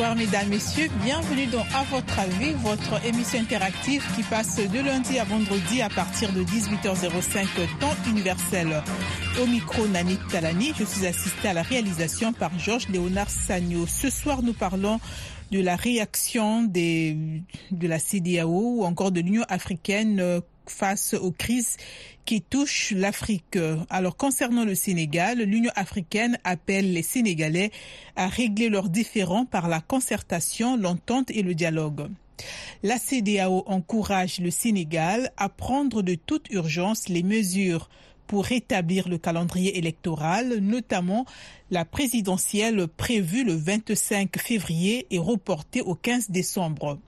Bonsoir mesdames, messieurs, bienvenue dans À votre avis, votre émission interactive qui passe de lundi à vendredi à partir de 18h05 temps universel. Au micro Nani Talani, je suis assistée à la réalisation par Georges Léonard Sagno. Ce soir, nous parlons de la réaction de la CDAO ou encore de l'Union africaine face aux crises qui touchent l'Afrique. Alors concernant le Sénégal, l'Union africaine appelle les Sénégalais à régler leurs différends par la concertation, l'entente et le dialogue. La CDAO encourage le Sénégal à prendre de toute urgence les mesures pour rétablir le calendrier électoral, notamment la présidentielle prévue le 25 février et reportée au 15 décembre.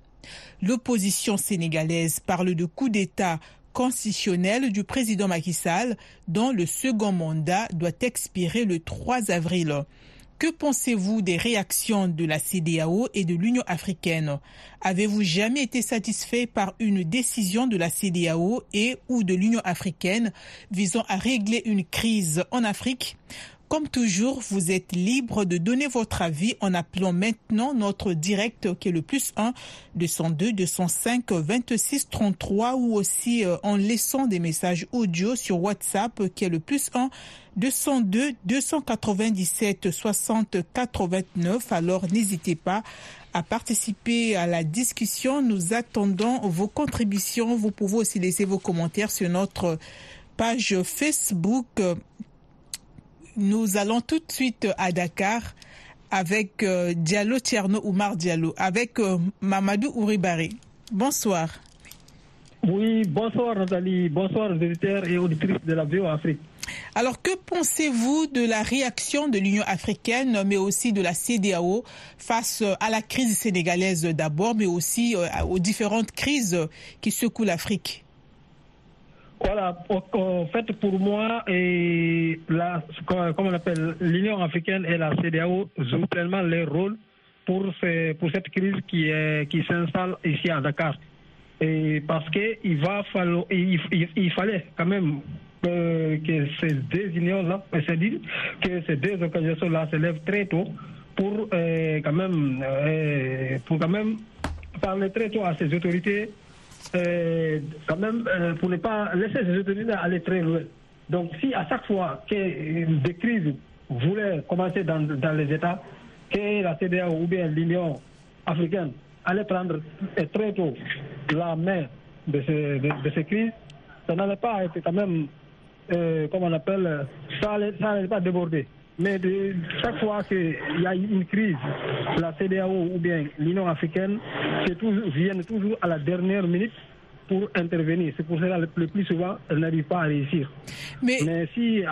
L'opposition sénégalaise parle de coup d'État constitutionnel du président Macky Sall dont le second mandat doit expirer le 3 avril. Que pensez-vous des réactions de la CDAO et de l'Union africaine? Avez-vous jamais été satisfait par une décision de la CDAO et ou de l'Union africaine visant à régler une crise en Afrique? Comme toujours, vous êtes libre de donner votre avis en appelant maintenant notre direct qui est le plus 1 202 205 26 33 ou aussi en laissant des messages audio sur WhatsApp qui est le plus 1 202 297 60 89. Alors n'hésitez pas à participer à la discussion. Nous attendons vos contributions. Vous pouvez aussi laisser vos commentaires sur notre page Facebook nous allons tout de suite à Dakar avec euh, Diallo Tierno Oumar Diallo, avec euh, Mamadou Ouribari. Bonsoir. Oui, bonsoir Nathalie, bonsoir auditeurs et auditrices de la VO Afrique. Alors, que pensez-vous de la réaction de l'Union africaine, mais aussi de la CDAO face à la crise sénégalaise d'abord, mais aussi aux différentes crises qui secouent l'Afrique? Voilà, en fait, pour moi, et la, comme on appelle, l'Union africaine et la CDAO jouent pleinement leur rôle pour, ce, pour cette crise qui, est, qui s'installe ici à Dakar. Et parce qu'il il, fallait quand même que ces deux unions-là, que ces deux organisations-là se lèvent très tôt pour euh, quand même, euh, pour quand même parler très tôt à ces autorités quand même, euh, pour ne pas laisser ces autorités aller très loin. Donc, si à chaque fois que des crises voulaient commencer dans, les États, que la CDAO ou bien l'Union africaine allait prendre très tôt la main de ces, de, de ces crises, ça n'allait pas être quand même, euh, comme on appelle, ça n'allait pas déborder. Mais de, chaque fois qu'il y a une crise, la CDAO ou bien l'Union africaine toujours, viennent toujours à la dernière minute pour intervenir. C'est pour cela que le plus souvent, elles n'arrivent pas à réussir. Mais, Mais si,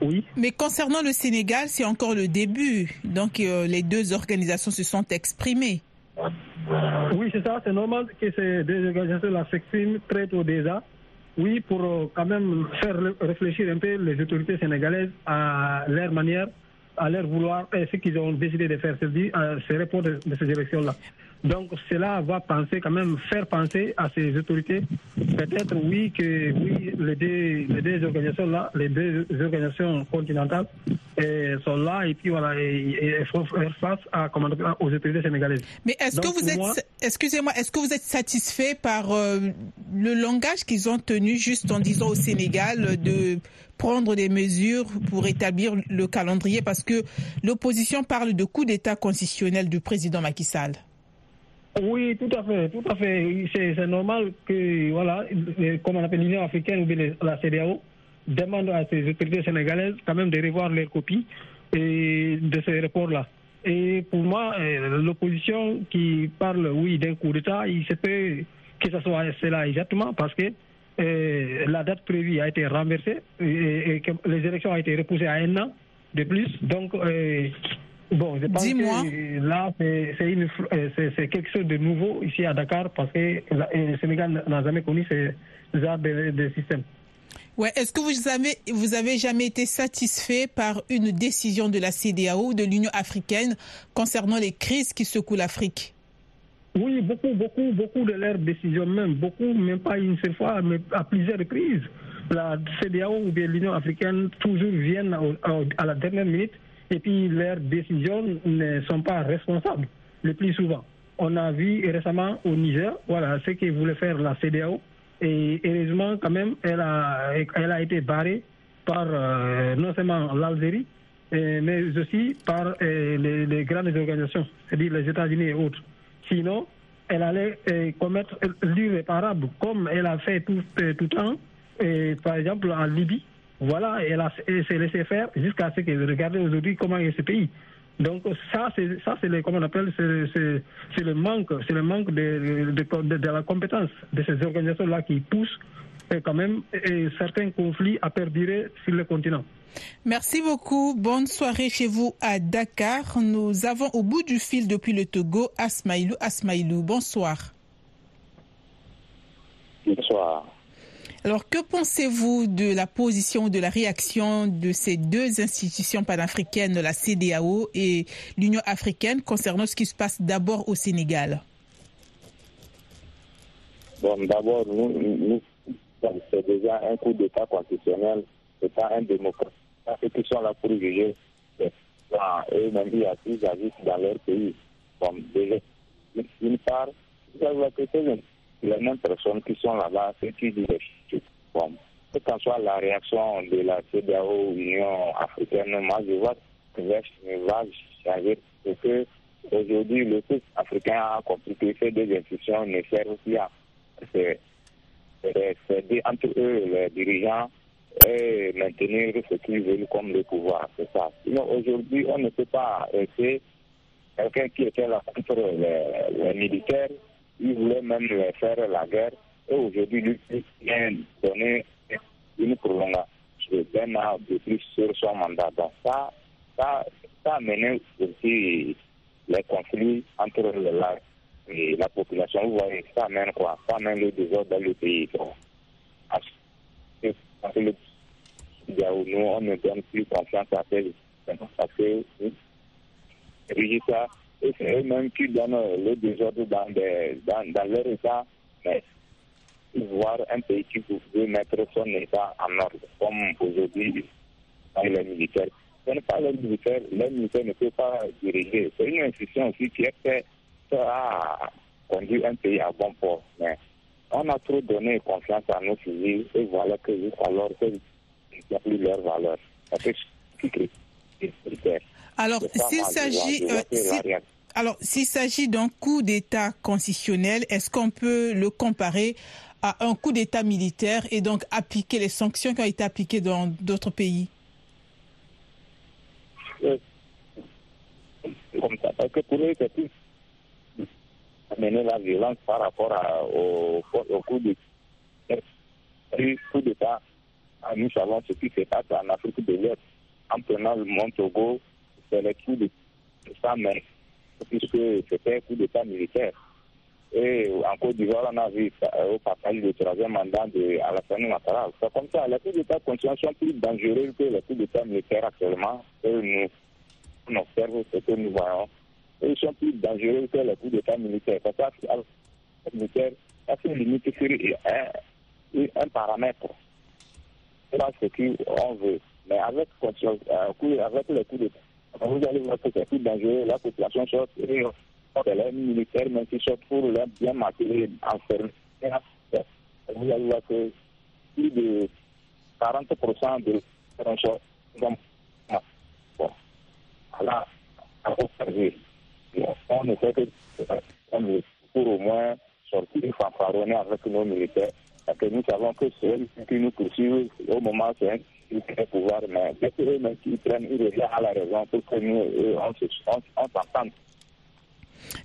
oui. Mais concernant le Sénégal, c'est encore le début. Donc euh, les deux organisations se sont exprimées. Oui, c'est ça. C'est normal que ces deux organisations-là s'expriment très tôt déjà. Oui, pour euh, quand même faire réfléchir un peu les autorités sénégalaises à leur manière, à leur vouloir, et ce qu'ils ont décidé de faire, c'est-à-dire ces reports de, ces élections-là. Donc cela va penser quand même faire penser à ces autorités, peut-être oui que oui les deux, les deux organisations là, les deux organisations continentales et sont là et puis voilà et, font faire face à comment aux autorités sénégalaises. Mais est-ce que vous êtes, moi, excusez-moi, est-ce que vous êtes satisfait par euh, le langage qu'ils ont tenu juste en disant au Sénégal de prendre des mesures pour établir le calendrier? Parce que l'opposition parle de coup d'État constitutionnel du président Macky Sall. Oui, tout à fait, tout à fait. C'est normal que, voilà, comme on appelle l'Union africaine ou la CDAO, demande à ces autorités sénégalaises quand même de revoir leurs copies et de ces reports-là. Et pour moi, l'opposition qui parle, oui, d'un coup d'État, il se peut que ce soit cela exactement parce que euh, la date prévue a été renversée et, et, que les élections ont été repoussées à un an de plus. Donc, euh, Bon, je pense que là, c'est quelque chose de nouveau ici à Dakar parce que le Sénégal n'a jamais connu ce genre de, de système. Ouais, est-ce que vous avez, vous avez jamais été satisfait par une décision de la CDAO ou de l'Union africaine concernant les crises qui secouent l'Afrique? Oui, beaucoup, beaucoup, beaucoup de leurs décisions même, beaucoup, même pas une seule fois, mais à plusieurs crises. La CDAO ou bien l'Union africaine toujours viennent à la dernière minute et puis leurs décisions ne sont pas responsables. le plus souvent. On a vu récemment au Niger, voilà, ce que voulait faire la CDAO. Et heureusement, quand même, elle a, elle a été barrée par euh, non seulement l'Algérie, mais aussi par les, les, grandes organisations, c'est-à-dire les États-Unis et autres. Sinon, elle allait commettre l'irréparable, comme elle a fait tout, tout temps, et, par exemple en Libye. Voilà, elle, s'est laissé faire jusqu'à ce que regardez aujourd'hui comment est ce pays. Donc ça, c'est ça, c'est comment on appelle, c'est le manque, c'est le manque de, de, de, la compétence de ces organisations-là qui poussent et quand même et certains conflits à perdurer sur le continent. Merci beaucoup. Bonne soirée chez vous à Dakar. Nous avons au bout du fil depuis le Togo Asmaïlou. Asmaïlou, bonsoir. Bonsoir. Alors, que pensez-vous de la position, de la réaction de ces deux institutions panafricaines, la CDAO et l'Union africaine, concernant ce qui se passe d'abord au Sénégal? Bon, d'abord, nous, c'est déjà un coup d'État constitutionnel, c'est pas un démocrate. Ceux qui sont là pour juger, eux-mêmes, ils agissent dans leur pays. Bon, déjà, d'une part, vous avez que les mêmes personnes qui sont là-bas, ceux qui disent bon, que qu'en soit la réaction de la CDAO, Union africaine, moi je vois que ne va changer parce que aujourd'hui le peuple africain a compris que ces deux institutions ne servent plus à céder entre eux, les dirigeants, et maintenir ce qu'ils veulent comme le pouvoir. C'est ça. Aujourd'hui, on ne peut pas essayer quelqu'un qui était là contre les militaires il voulait même faire la guerre. Et aujourd'hui, lui vient donner une prolongation d'un an de plus sur son mandat. Donc ça, ça, ça a mené aussi les conflits entre la, et la population. Vous voyez, ça amène quoi? Ça amène le désordre dans le pays. Donc, nous, on ne donne plus confiance à ces parce que ça et c'est eux-mêmes qui donnent le désordre dans, dans, dans leur État, mais voir un pays qui veut mettre son État en ordre, comme aujourd'hui les militaires. Ce n'est pas les militaires, les militaires ne peuvent pas diriger. C'est une institution aussi qui est faite à conduire un pays à bon port. Mais on a trop donné confiance à nos civils et voilà que jusqu'alors, ils n'ont plus leur valeur. Alors, s'il s'agit, euh, alors s'il s'agit d'un coup d'État constitutionnel, est-ce qu'on peut le comparer à un coup d'État militaire et donc appliquer les sanctions qui ont été appliquées dans d'autres pays? Euh, Comme ça, parce que pour eux, c'est plus amener la violence par rapport au, coup d'État. Nous savons ce qui se passe en Afrique de l'Est en prenant le Mont Togo c'est le coup d'État, mais puisque c'était un coup d'État militaire. Et en Côte d'Ivoire, on a vu au passage du troisième mandat de Alassane Ouattara. C'est comme ça, les coups d'État conscients sont plus dangereux que les coups d'État militaires actuellement. Et nous, on observe ce que nous voyons. Et ils sont plus dangereux que les coups d'État militaires. Parce que les militaire, ça se limite sur un, un paramètre. C'est ce qu'on veut. Mais avec, euh, avec les coups d'État, vous allez voir que c'est plus dangereux, la population sort et les militaires, même qui sortent pour les bien maquiller, enfermer. Vous allez voir que plus de 40% de personnes. Donc, bon, là, à observer. On ne fait que pour au moins sortir fanfaronner avec nos militaires. Parce que nous savons que c'est eux qui nous poursuivent au moment c'est pouvoir, mais dès que eux-mêmes qui prennent, à la raison pour que nous, eux, on s'entende.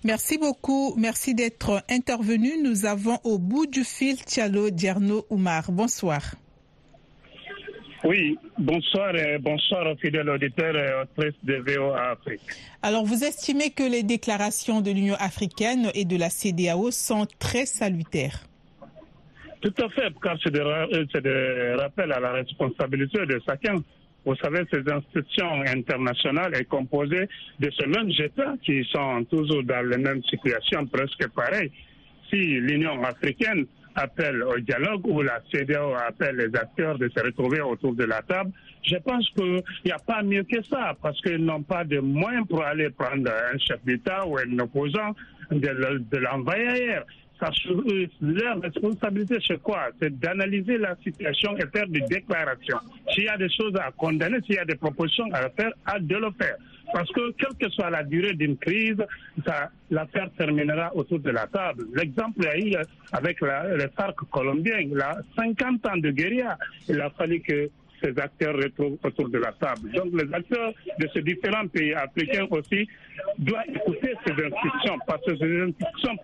Merci beaucoup. Merci d'être intervenu. Nous avons au bout du fil Tchalo Djerno Oumar. Bonsoir. Oui, bonsoir et bonsoir aux fidèles auditeurs et auditrices de VOA Afrique. Alors, vous estimez que les déclarations de l'Union africaine et de la CDAO sont très salutaires? Tout à fait, car c'est des, euh, rappels à la responsabilité de chacun. Vous savez, ces institutions internationales sont composées de ces mêmes États qui sont toujours dans la même situation, presque pareille. Si l'Union africaine appelle au dialogue, où la CDAO appelle les acteurs de se retrouver autour de la table, je pense qu'il n'y a pas mieux que ça, parce qu'ils n'ont pas de moyens pour aller prendre un chef d'État ou un opposant de l'envoyer ailleurs ça, leur responsabilité, c'est quoi? C'est d'analyser la situation et faire des déclarations. S'il y a des choses à condamner, s'il y a des propositions à faire, à de le faire. Parce que quelle que soit la durée d'une crise, l'affaire terminera autour de la table. L'exemple a eu avec les FARC colombiens. Il a 50 ans de guérilla. Il a fallu que ces acteurs retrouvent autour de la table. Donc les acteurs de ces différents pays africains aussi doivent écouter ces institutions parce que ces institutions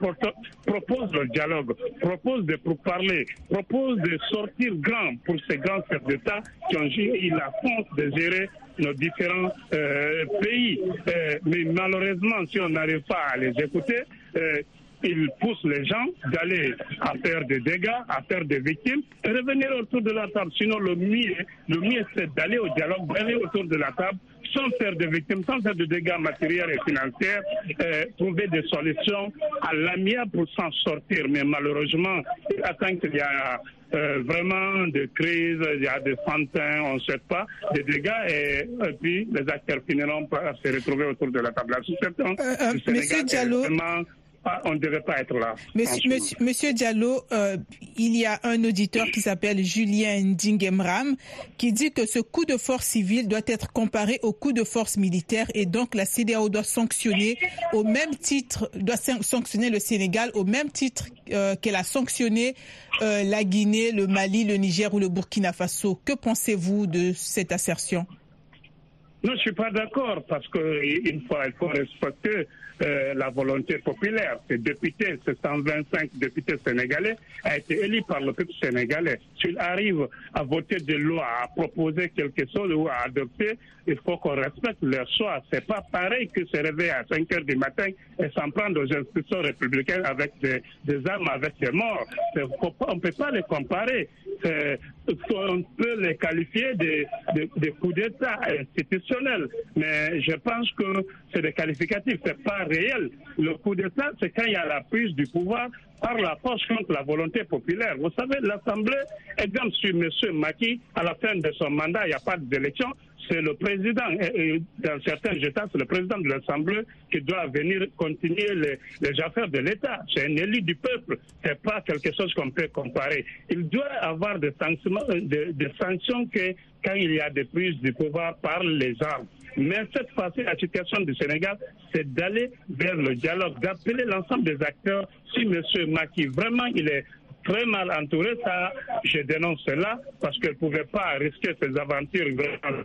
proposent le dialogue, proposent de parler, proposent de sortir grand pour ces grands chefs d'État qui ont eu la force de gérer nos différents euh, pays. Euh, mais malheureusement, si on n'arrive pas à les écouter, euh, il pousse les gens d'aller à faire des dégâts, à faire des victimes et revenir autour de la table. Sinon, le mieux, le mieux c'est d'aller au dialogue, d'aller autour de la table sans faire de victimes, sans faire de dégâts matériels et financiers, euh, trouver des solutions à l'amiable pour s'en sortir. Mais malheureusement, attend qu'il y a euh, vraiment des crises, il y a des fantins, on ne sait pas, des dégâts, et, puis les acteurs finiront par se retrouver autour de la table. Euh, Monsieur Diallo, on ne devait pas être là. Monsieur, Diallo, euh, il y a un auditeur qui s'appelle Julien Ndingemram qui dit que ce coup de force civile doit être comparé au coup de force militaire et donc la CDAO doit sanctionner au même titre, doit sanctionner le Sénégal au même titre euh, qu'elle a sanctionné euh, la Guinée, le Mali, le Niger ou le Burkina Faso. Que pensez-vous de cette assertion? Non, je suis pas d'accord parce qu'il faut, il faut respecter euh, la volonté populaire. Ces députés, ces 125 députés sénégalais, a été élu par le peuple sénégalais. S'il arrive à voter des lois, à proposer quelque chose ou à adopter, il faut qu'on respecte leur choix. C'est pas pareil que se réveiller à 5 heures du matin et s'en prendre aux institutions républicaines avec des, armes, avec des morts. on ne peut pas les comparer. On peut les qualifier de, de coups d'État institutionnels. Mais je pense que c'est des qualificatifs. C'est pas réel. Le coup d'État, c'est quand il y a la prise du pouvoir par la force contre la volonté populaire. Vous savez, l'Assemblée, exemple sur M. Maki, à la fin de son mandat, il n'y a pas d'élection, c'est le président, dans certains États, c'est le président de l'Assemblée qui doit venir continuer les, affaires de l'État. C'est un élu du peuple, c'est pas quelque chose qu'on peut comparer. Il doit avoir des sanctions, des, des sanctions que quand il y a des prises du pouvoir par les armes. Mais cette fois-ci, du Sénégal, c'est d'aller vers le dialogue, d'appeler l'ensemble des acteurs. Si M. Maki, vraiment, il est très mal entouré, ça, je dénonce cela, parce qu'il ne pouvait pas risquer ses aventures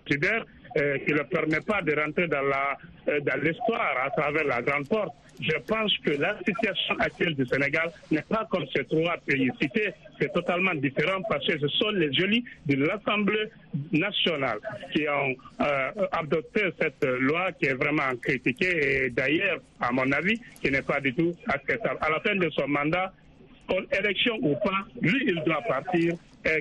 cyber euh, qui ne permet pas de rentrer dans la euh, dans l'histoire à travers la grande porte. Je pense que la situation actuelle du Sénégal n'est pas comme ces trois pays cités, c'est totalement différent parce que ce sont les jolis de l'Assemblée nationale qui ont euh, adopté cette loi qui est vraiment critiquée et d'ailleurs, à mon avis, qui n'est pas du tout acceptable. À la fin de son mandat, élection ou pas, lui, il doit partir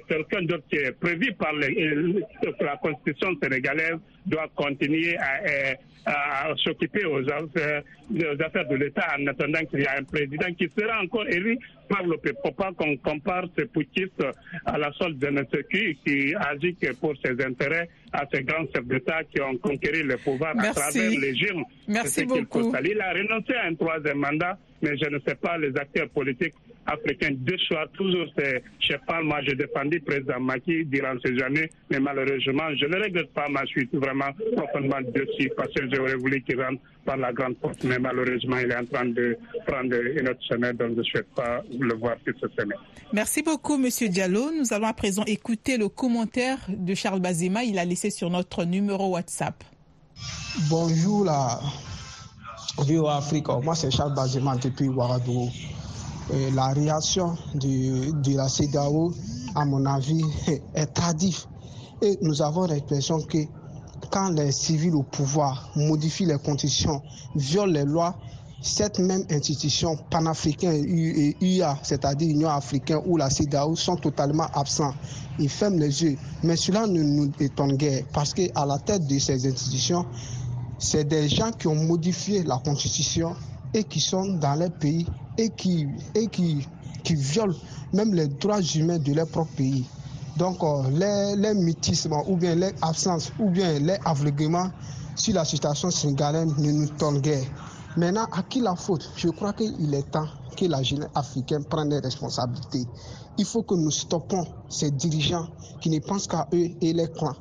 quelqu'un d'autre qui est prévu par la constitution sénégalaise doit continuer à, s'occuper aux affaires, de l'État en attendant qu'il y ait un président qui sera encore élu par le peuple. Pas qu'on compare ces poutistes à la solde de notre qui, qui agit pour ses intérêts à ces grands chefs d'État qui ont conquéri le pouvoir à travers les germes. Merci beaucoup. Il a renoncé à un troisième mandat, mais je ne sais pas les acteurs politiques africains deux choix. Toujours, je sais pas, moi, j'ai défendu le président Maki durant ces années, mais malheureusement, je ne regrette pas ma suite vraiment profondément dessus parce que j'aurais voulu qu'il rentre par la grande porte, mais malheureusement, il est en train de prendre une autre chemin, donc je ne souhaite pas le voir sur ce chemin. Merci beaucoup, Monsieur Diallo. Nous allons à présent écouter le commentaire de Charles Bazema. Il a laissé sur notre numéro WhatsApp. Bonjour, la Vieux Afrique. Moi, c'est Charles Bazema depuis Ouagadougou la réaction de, la CEDAO, à mon avis, est tardive. Et nous avons l'impression que quand les civils au pouvoir modifient les conditions, violent les lois, cette même institution panafricaine et UA, c'est-à-dire l'Union africaine ou la CEDAO, sont totalement absents. Ils ferment les yeux. Mais cela ne nous étonne guère parce qu'à la tête de ces institutions, c'est des gens qui ont modifié la constitution et qui sont dans les pays et qui, et qui, qui violent même les droits humains de leur propre pays. Donc les, les mutissements ou bien les absences ou bien les aveuglements sur la situation sénégalaise ne nous tombent guère. Maintenant, à qui la faute? Je crois qu'il est temps que la jeunesse africaine prenne des responsabilités. Il faut que nous stoppons ces dirigeants qui ne pensent qu'à eux et les clans.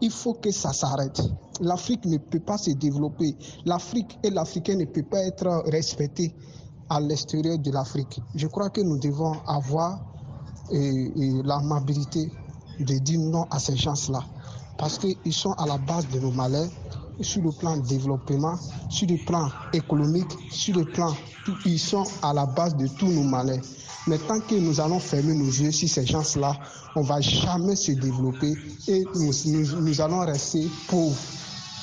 Il faut que ça s'arrête. L'Afrique ne peut pas se développer. L'Afrique et l'Africain ne peuvent pas être respectés à l'extérieur de l'Afrique. Je crois que nous devons avoir l'amabilité de dire non à ces gens-là. Parce qu'ils sont à la base de nos malheurs, sur le plan développement, sur le plan économique, sur le plan, ils sont à la base de tous nos malheurs. Mais tant que nous allons fermer nos yeux sur ces gens-là, on ne va jamais se développer et nous, nous, allons rester pauvres.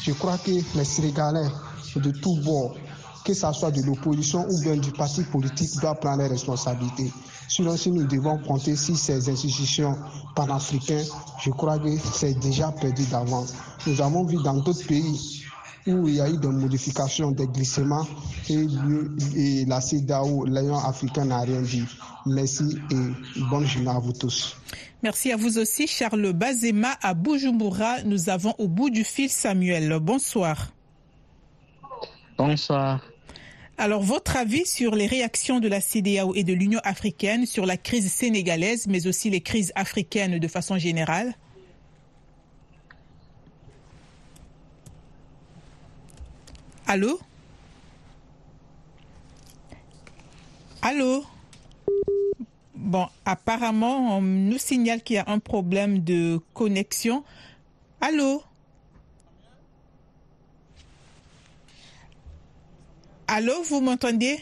Je crois que les Sénégalais de tous bords, que ce soit de l'opposition ou bien du parti politique, doivent prendre les responsabilités. Sinon, si nous devons compter sur ces institutions panafricaines, je crois que c'est déjà perdu d'avance. Nous avons vu dans d'autres pays où il y a eu des modifications des glissements et, la CEDAO, l'Union africaine, n'a rien dit. Merci et bonne journée à vous tous. Merci à vous aussi, Charles Bazema à Bujumbura. Nous avons au bout du fil Samuel. Bonsoir. Bonsoir. Alors, votre avis sur les réactions de la CDAO et de l'Union africaine sur la crise sénégalaise, mais aussi les crises africaines de façon générale? Allô? Allô? Bon, apparemment, on nous signale qu'il y a un problème de connexion. Allô? Allô, vous m'entendez?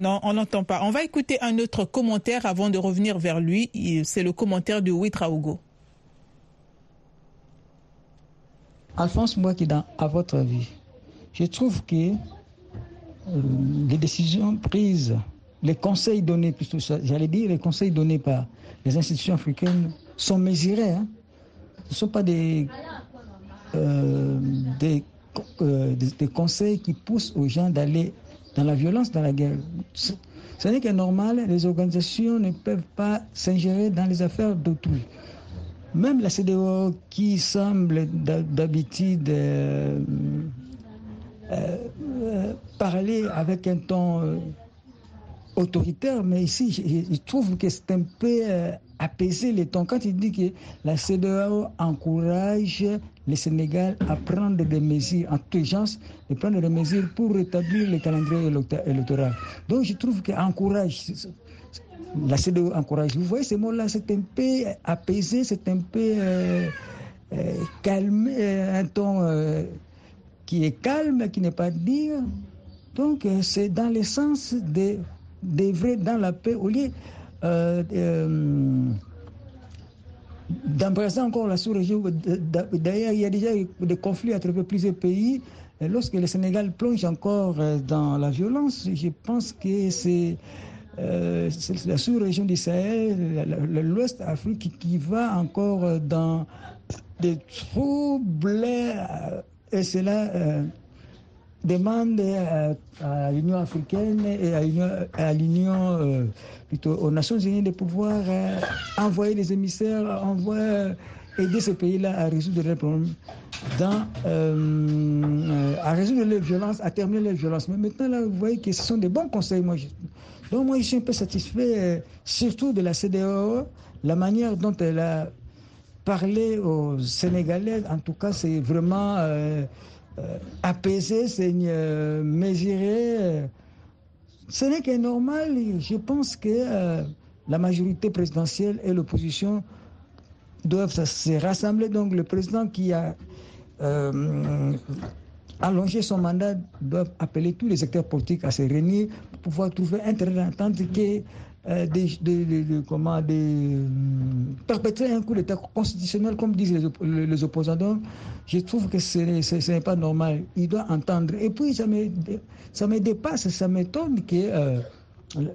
Non, on n'entend pas. On va écouter un autre commentaire avant de revenir vers lui. C'est le commentaire de Ouitraogo. Alphonse dans à votre avis, je trouve que euh, les décisions prises, les conseils donnés, plutôt j'allais dire les conseils donnés par les institutions africaines sont mesurés. Hein. Ce ne sont pas des, euh, euh, des, conseils qui poussent aux gens d'aller dans la violence, dans la guerre. Ce n'est que normal, les organisations ne peuvent pas s'ingérer dans les affaires d'autrui. Même la CDO qui semble d'habitude euh, euh, parler avec un ton autoritaire, mais ici, je, trouve que c'est un peu apaiser les tons. Quand il dit que la CDAO encourage le Sénégal à prendre des mesures en toute urgence et prendre des mesures pour rétablir le calendrier électoral. Donc je trouve qu'encourage, la CDO encourage. Vous voyez, ces mots-là, c'est un peu apaisé, c'est un peu euh, euh, calme, euh, un ton qui est calme, qui n'est pas dire. Donc, c'est dans le sens de d'œuvrer dans la paix au lieu d'embrasser encore la sous-région. D'ailleurs, il y a déjà des conflits à travers plusieurs pays. lorsque le Sénégal plonge encore dans la violence, je pense que c'est euh, la sous-région du Sahel, l'Ouest Afrique qui va encore dans des troubles euh, et cela euh, demande à, l'Union africaine et à l'Union, plutôt aux Nations unies de pouvoir envoyer des émissaires, envoyer, aider ces pays-là à résoudre leurs problèmes, à résoudre les violences, à terminer les violences. Mais maintenant, là, vous voyez que ce sont des bons conseils. Moi, donc moi, je suis un peu satisfait, euh, surtout de la CDAO, la manière dont elle a parlé aux Sénégalais. En tout cas, c'est vraiment euh, euh, apaisé, c'est mesuré. Ce n'est que normal. Je pense que la majorité présidentielle et l'opposition doivent se rassembler. Donc le président qui a allonger son mandat doivent appeler tous les acteurs politiques à se réunir pour pouvoir trouver un terrain d'entente qui euh, de, comment, de, perpétrer un coup d'État constitutionnel, comme disent les, opposants. Donc, je trouve que ce n'est pas normal. Il doit entendre. Et puis, ça me, ça me dépasse, ça m'étonne que euh,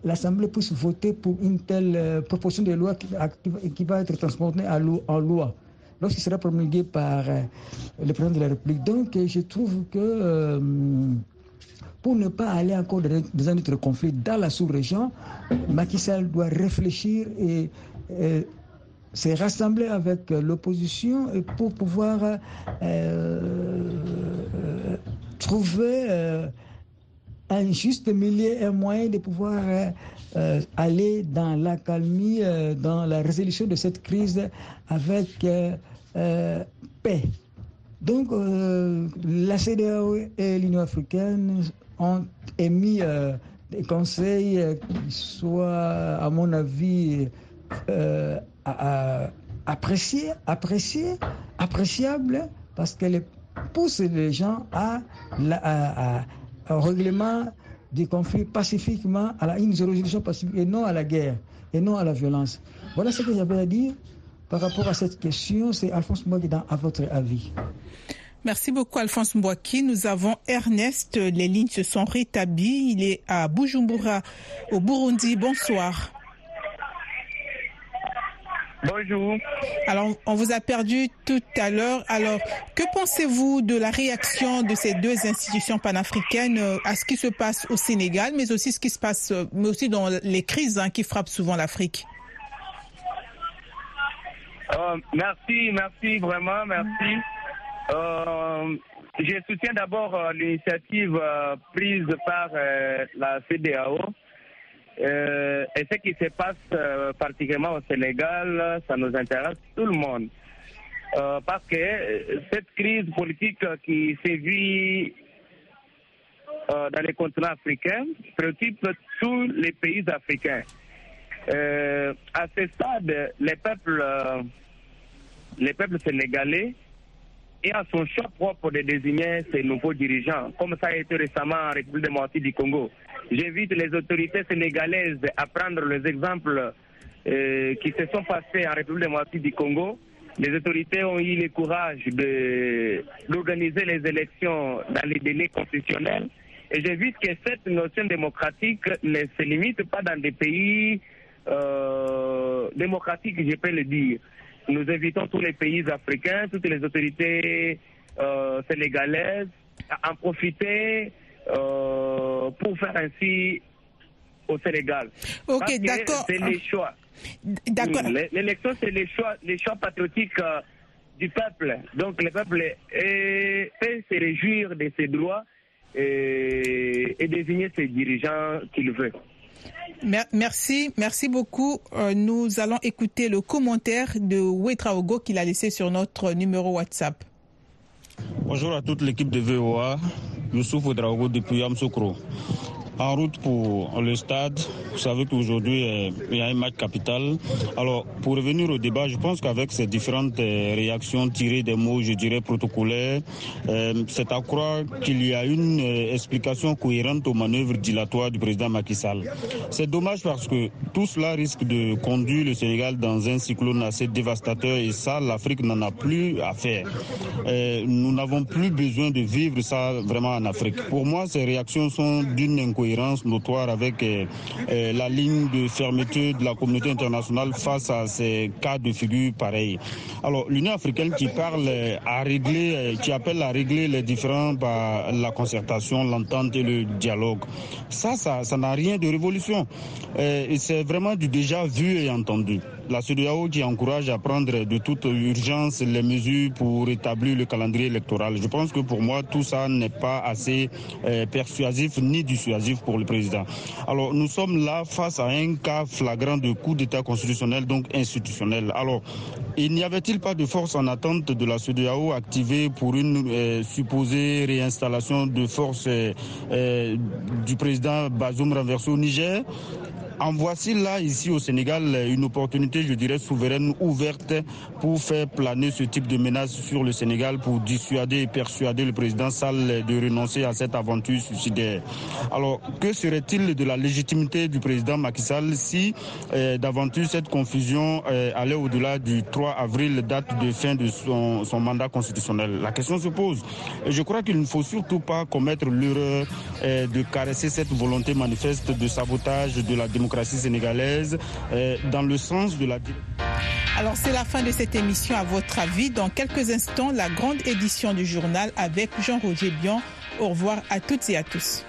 l'Assemblée puisse voter pour une telle euh, proposition de loi qui, qui, va être transformée en loi lorsqu'il sera promulgué par euh, le président de la République. Donc, je trouve que pour ne pas aller encore dans un autre conflit dans la sous-région, Macky Sall doit réfléchir et, se rassembler avec l'opposition pour pouvoir trouver un juste milieu, un moyen de pouvoir euh, aller dans la calmie, euh, dans la résolution de cette crise avec euh, paix. Donc, la CDAO et l'Union africaine ont émis des conseils qui soient, à mon avis, appréciés, appréciés, appréciables, parce qu'elles poussent les gens à, à, règlement du conflit pacifiquement, à la, une résolution pacifique et non à la guerre et non à la violence. Voilà ce que j'avais à dire par rapport à cette question. C'est Alphonse Mbouaki à votre avis. Merci beaucoup Alphonse Mbouaki. Nous avons Ernest. Les lignes se sont rétablies. Il est à Bujumbura, au Burundi. Bonsoir. Bonjour. Alors, on vous a perdu tout à l'heure. Alors, que pensez-vous de la réaction de ces deux institutions panafricaines euh, à ce qui se passe au Sénégal, mais aussi ce qui se passe, euh, mais aussi dans les crises hein, qui frappent souvent l'Afrique? Euh, Merci, merci vraiment, merci. Je soutiens d'abord l'initiative prise par la CDAO euh, et ce qui se passe euh, particulièrement au Sénégal, ça nous intéresse tout le monde. Euh, parce que cette crise politique qui sévit dans les continents africains préoccupe tous les pays africains. à ce stade, les peuples, les peuples sénégalais et à son choix propre de désigner ses nouveaux dirigeants, comme ça a été récemment en République démocratique du Congo. J'invite les autorités sénégalaises à prendre les exemples euh, qui se sont passés en République démocratique du Congo. Les autorités ont eu le courage d'organiser les élections dans les délais constitutionnels. Et j'invite que cette notion démocratique ne se limite pas dans des pays euh, démocratiques, je peux le dire. Nous invitons tous les pays africains, toutes les autorités euh, sénégalaises à en profiter euh, pour faire ainsi au Sénégal. Ok, d'accord. C'est les choix. D'accord. L'élection, c'est les choix, les choix patriotiques euh, du peuple. Donc le peuple peut se réjouir de ses droits et, et désigner ses dirigeants qu'il veut. Merci, merci beaucoup. Euh, nous allons écouter le commentaire de Ouetraogo qu'il a laissé sur notre numéro WhatsApp. Bonjour à toute l'équipe de VOA. Youssouf Ouetraogo depuis Yamsoukro en route pour le stade. Vous savez qu'aujourd'hui, euh, il y a un match capital. Alors, pour revenir au débat, je pense qu'avec ces différentes euh, réactions tirées des mots, je dirais, protocolaires, euh, c'est à croire qu'il y a une explication cohérente aux manœuvres dilatoires du président Macky Sall. C'est dommage parce que tout cela risque de conduire le Sénégal dans un cyclone assez dévastateur et ça, l'Afrique n'en a plus à faire. nous n'avons plus besoin de vivre ça vraiment en Afrique. Pour moi, ces réactions sont d'une incohérence notoire avec euh, euh, la ligne de fermeture de la communauté internationale face à ces cas de figure pareils. Alors l'Union africaine qui parle à régler, euh, qui appelle à régler les différends par la concertation, l'entente et le dialogue. Ça, ça, n'a rien de révolution. c'est vraiment du déjà vu et entendu la CEDEAO qui encourage à prendre de toute urgence les mesures pour établir le calendrier électoral. Je pense que pour moi, tout ça n'est pas assez euh, persuasif ni dissuasif pour le président. Alors, nous sommes là face à un cas flagrant de coup d'État constitutionnel, donc institutionnel. Alors, il n'y avait-il pas de force en attente de la CEDEAO activée pour une euh, supposée réinstallation de force euh, du président Bazoum renversé au Niger? En voici là, ici au Sénégal, une opportunité, je dirais, souveraine, ouverte pour faire planer ce type de menace sur le Sénégal, pour dissuader et persuader le président Sall de renoncer à cette aventure suicidaire. Alors, que serait-il de la légitimité du président Macky Sall si euh, d'aventure cette confusion euh, allait au-delà du 3 avril, date de fin de son, mandat constitutionnel? La question se pose. Et je crois qu'il ne faut surtout pas commettre l'erreur euh, de caresser cette volonté manifeste de sabotage de la démocratie sénégalaise euh, dans le sens de la... Alors c'est la fin de cette émission à votre avis. Dans quelques instants, la grande édition du journal avec Jean-Roger Bion au revoir à toutes et à tous.